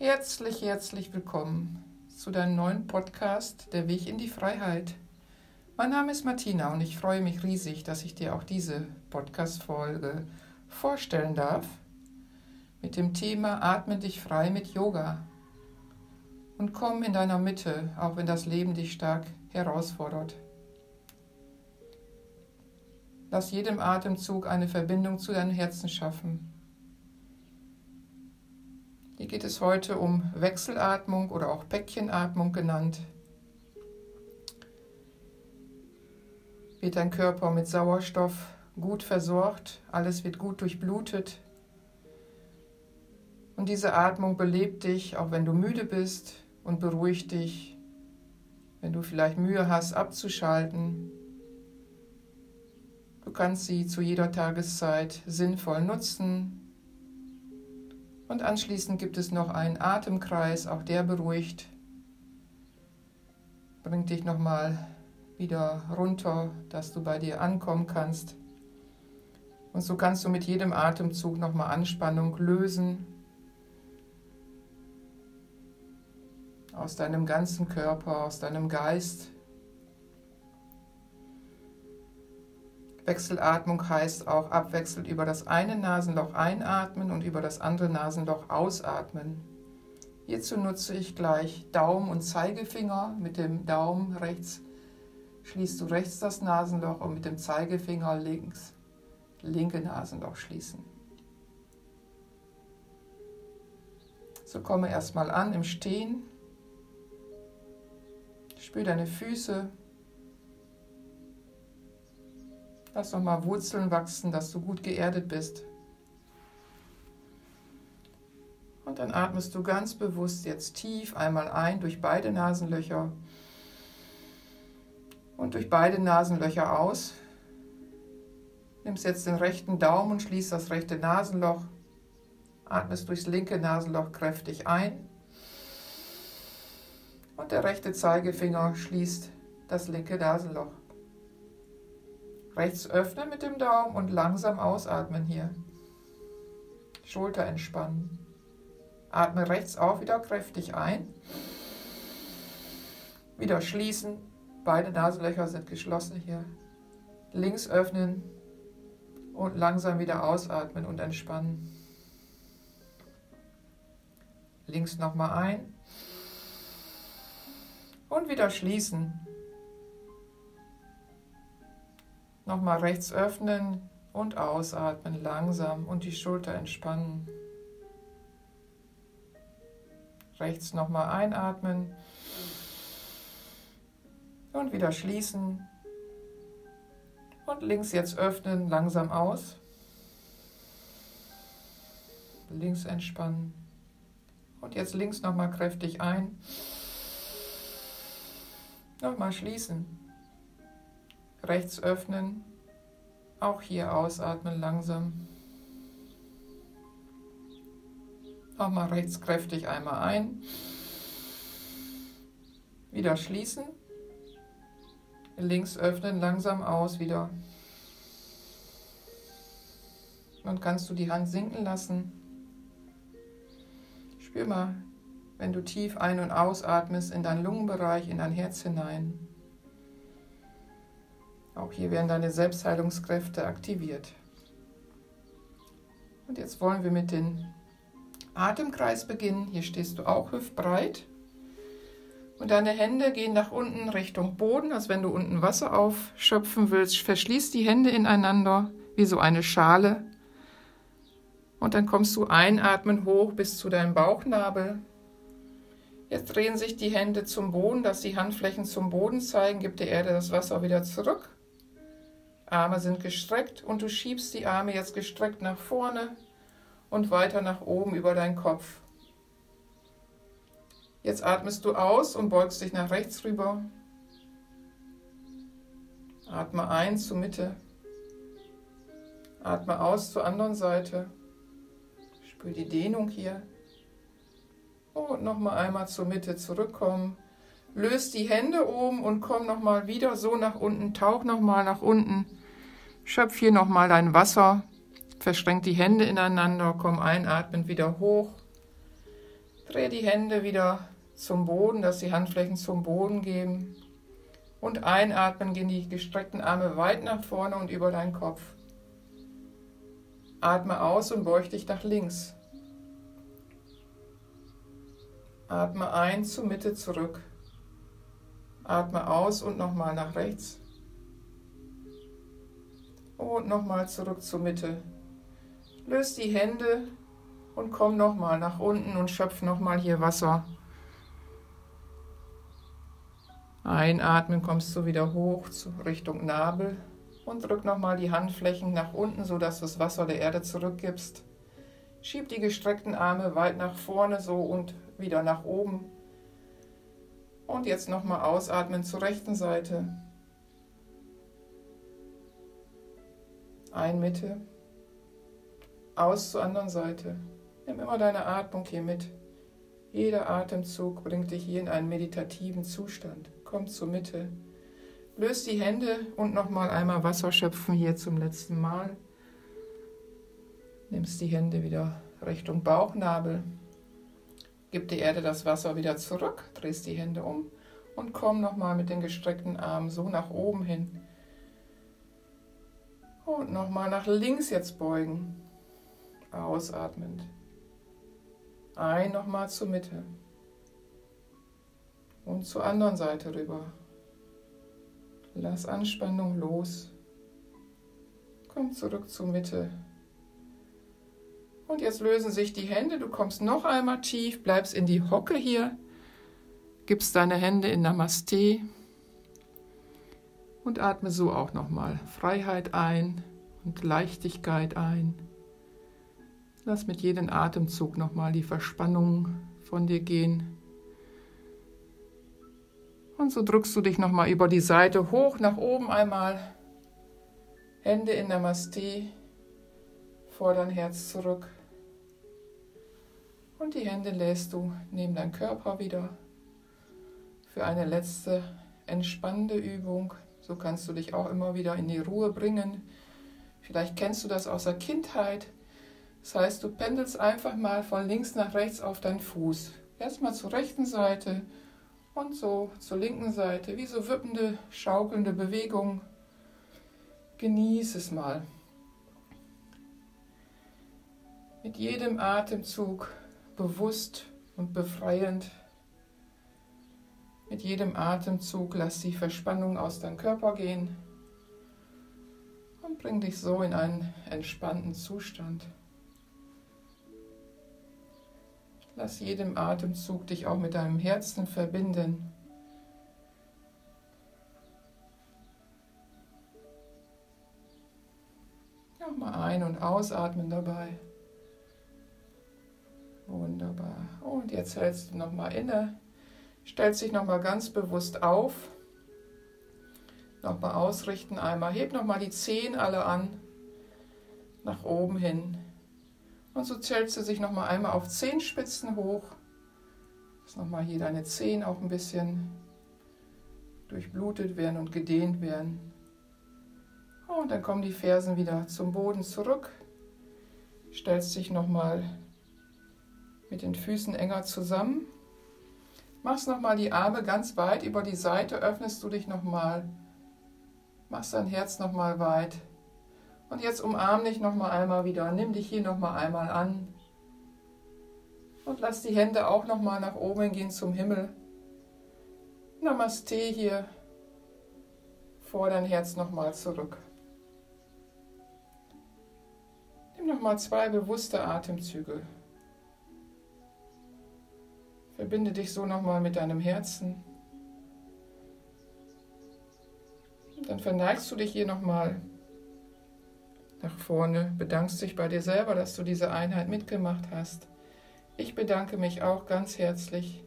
Herzlich, herzlich willkommen zu deinem neuen Podcast Der Weg in die Freiheit. Mein Name ist Martina und ich freue mich riesig, dass ich dir auch diese Podcast-Folge vorstellen darf mit dem Thema Atme dich frei mit Yoga und komm in deiner Mitte, auch wenn das Leben dich stark herausfordert. Lass jedem Atemzug eine Verbindung zu deinem Herzen schaffen. Hier geht es heute um Wechselatmung oder auch Päckchenatmung genannt. Wird dein Körper mit Sauerstoff gut versorgt, alles wird gut durchblutet. Und diese Atmung belebt dich, auch wenn du müde bist und beruhigt dich, wenn du vielleicht Mühe hast abzuschalten. Du kannst sie zu jeder Tageszeit sinnvoll nutzen. Und anschließend gibt es noch einen Atemkreis, auch der beruhigt, bringt dich nochmal wieder runter, dass du bei dir ankommen kannst. Und so kannst du mit jedem Atemzug nochmal Anspannung lösen aus deinem ganzen Körper, aus deinem Geist. Wechselatmung heißt auch abwechselnd über das eine Nasenloch einatmen und über das andere Nasenloch ausatmen. Hierzu nutze ich gleich Daumen und Zeigefinger. Mit dem Daumen rechts schließt du rechts das Nasenloch und mit dem Zeigefinger links linke Nasenloch schließen. So komme erstmal an im Stehen. Spür deine Füße, Lass nochmal Wurzeln wachsen, dass du gut geerdet bist. Und dann atmest du ganz bewusst jetzt tief einmal ein durch beide Nasenlöcher und durch beide Nasenlöcher aus. Nimmst jetzt den rechten Daumen und schließt das rechte Nasenloch. Atmest durchs linke Nasenloch kräftig ein. Und der rechte Zeigefinger schließt das linke Nasenloch. Rechts öffnen mit dem Daumen und langsam ausatmen hier. Schulter entspannen. Atme rechts auch wieder kräftig ein. Wieder schließen. Beide Nasenlöcher sind geschlossen hier. Links öffnen und langsam wieder ausatmen und entspannen. Links nochmal ein und wieder schließen. Nochmal rechts öffnen und ausatmen langsam und die Schulter entspannen. Rechts nochmal einatmen und wieder schließen. Und links jetzt öffnen, langsam aus. Links entspannen. Und jetzt links nochmal kräftig ein. Nochmal schließen rechts öffnen, auch hier ausatmen langsam. Nochmal rechts kräftig einmal ein, wieder schließen, links öffnen, langsam aus wieder. Und kannst du die Hand sinken lassen. Spür mal, wenn du tief ein- und ausatmest in deinen Lungenbereich, in dein Herz hinein. Auch hier werden deine Selbstheilungskräfte aktiviert. Und jetzt wollen wir mit dem Atemkreis beginnen. Hier stehst du auch hüftbreit. Und deine Hände gehen nach unten Richtung Boden, als wenn du unten Wasser aufschöpfen willst. Verschließ die Hände ineinander wie so eine Schale. Und dann kommst du einatmen hoch bis zu deinem Bauchnabel. Jetzt drehen sich die Hände zum Boden, dass die Handflächen zum Boden zeigen. Gib der Erde das Wasser wieder zurück. Arme sind gestreckt und du schiebst die Arme jetzt gestreckt nach vorne und weiter nach oben über deinen Kopf. Jetzt atmest du aus und beugst dich nach rechts rüber. Atme ein zur Mitte. Atme aus zur anderen Seite. Spür die Dehnung hier. Und nochmal einmal zur Mitte zurückkommen. Löst die Hände oben und komm nochmal wieder so nach unten. Tauch nochmal nach unten. Schöpf hier nochmal dein Wasser, verschränk die Hände ineinander, komm einatmend wieder hoch. Dreh die Hände wieder zum Boden, dass die Handflächen zum Boden gehen. Und einatmen gehen die gestreckten Arme weit nach vorne und über deinen Kopf. Atme aus und beug dich nach links. Atme ein zur Mitte zurück. Atme aus und nochmal nach rechts. Und nochmal zurück zur Mitte. Löse die Hände und komm nochmal nach unten und schöpf nochmal hier Wasser. Einatmen kommst du wieder hoch Richtung Nabel und drück nochmal die Handflächen nach unten, sodass du das Wasser der Erde zurückgibst. Schieb die gestreckten Arme weit nach vorne so und wieder nach oben. Und jetzt nochmal ausatmen zur rechten Seite. Ein Mitte. Aus zur anderen Seite. Nimm immer deine Atmung hier mit. Jeder Atemzug bringt dich hier in einen meditativen Zustand. Komm zur Mitte. Löst die Hände und nochmal einmal Wasser schöpfen hier zum letzten Mal. Nimmst die Hände wieder Richtung Bauchnabel. Gib der Erde das Wasser wieder zurück, drehst die Hände um und komm nochmal mit den gestreckten Armen so nach oben hin. Und nochmal nach links jetzt beugen. Ausatmend. Ein nochmal zur Mitte. Und zur anderen Seite rüber. Lass Anspannung los. Komm zurück zur Mitte. Und jetzt lösen sich die Hände. Du kommst noch einmal tief, bleibst in die Hocke hier, gibst deine Hände in Namaste und atme so auch nochmal Freiheit ein und Leichtigkeit ein. Lass mit jedem Atemzug nochmal die Verspannung von dir gehen. Und so drückst du dich nochmal über die Seite hoch nach oben einmal. Hände in Namaste vor dein Herz zurück. Und die Hände lässt du neben deinem Körper wieder für eine letzte entspannende Übung. So kannst du dich auch immer wieder in die Ruhe bringen. Vielleicht kennst du das aus der Kindheit. Das heißt, du pendelst einfach mal von links nach rechts auf deinen Fuß. Erstmal zur rechten Seite und so zur linken Seite, wie so wippende, schaukelnde Bewegungen. Genieß es mal. Mit jedem Atemzug bewusst und befreiend. Mit jedem Atemzug lass die Verspannung aus deinem Körper gehen und bring dich so in einen entspannten Zustand. Lass jedem Atemzug dich auch mit deinem Herzen verbinden. Nochmal ein- und ausatmen dabei. Wunderbar. Und jetzt hältst du nochmal inne, stellst dich nochmal ganz bewusst auf. Nochmal ausrichten, einmal heb nochmal die Zehen alle an, nach oben hin. Und so zählst du sich nochmal einmal auf Zehenspitzen hoch. Dass nochmal hier deine Zehen auch ein bisschen durchblutet werden und gedehnt werden. Und dann kommen die Fersen wieder zum Boden zurück. Stellst dich nochmal mit den Füßen enger zusammen. Machst nochmal die Arme ganz weit über die Seite, öffnest du dich nochmal. Machst dein Herz nochmal weit. Und jetzt umarm dich nochmal einmal wieder. Nimm dich hier nochmal einmal an. Und lass die Hände auch nochmal nach oben gehen zum Himmel. Namaste hier vor dein Herz nochmal zurück. Nimm nochmal zwei bewusste Atemzüge. Verbinde dich so nochmal mit deinem Herzen. Dann verneigst du dich hier nochmal nach vorne, bedankst dich bei dir selber, dass du diese Einheit mitgemacht hast. Ich bedanke mich auch ganz herzlich,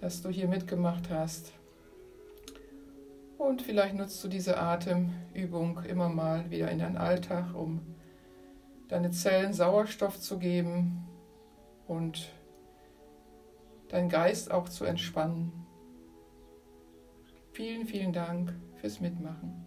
dass du hier mitgemacht hast. Und vielleicht nutzt du diese Atemübung immer mal wieder in deinen Alltag, um deine Zellen Sauerstoff zu geben und deinen Geist auch zu entspannen. Vielen, vielen Dank fürs Mitmachen.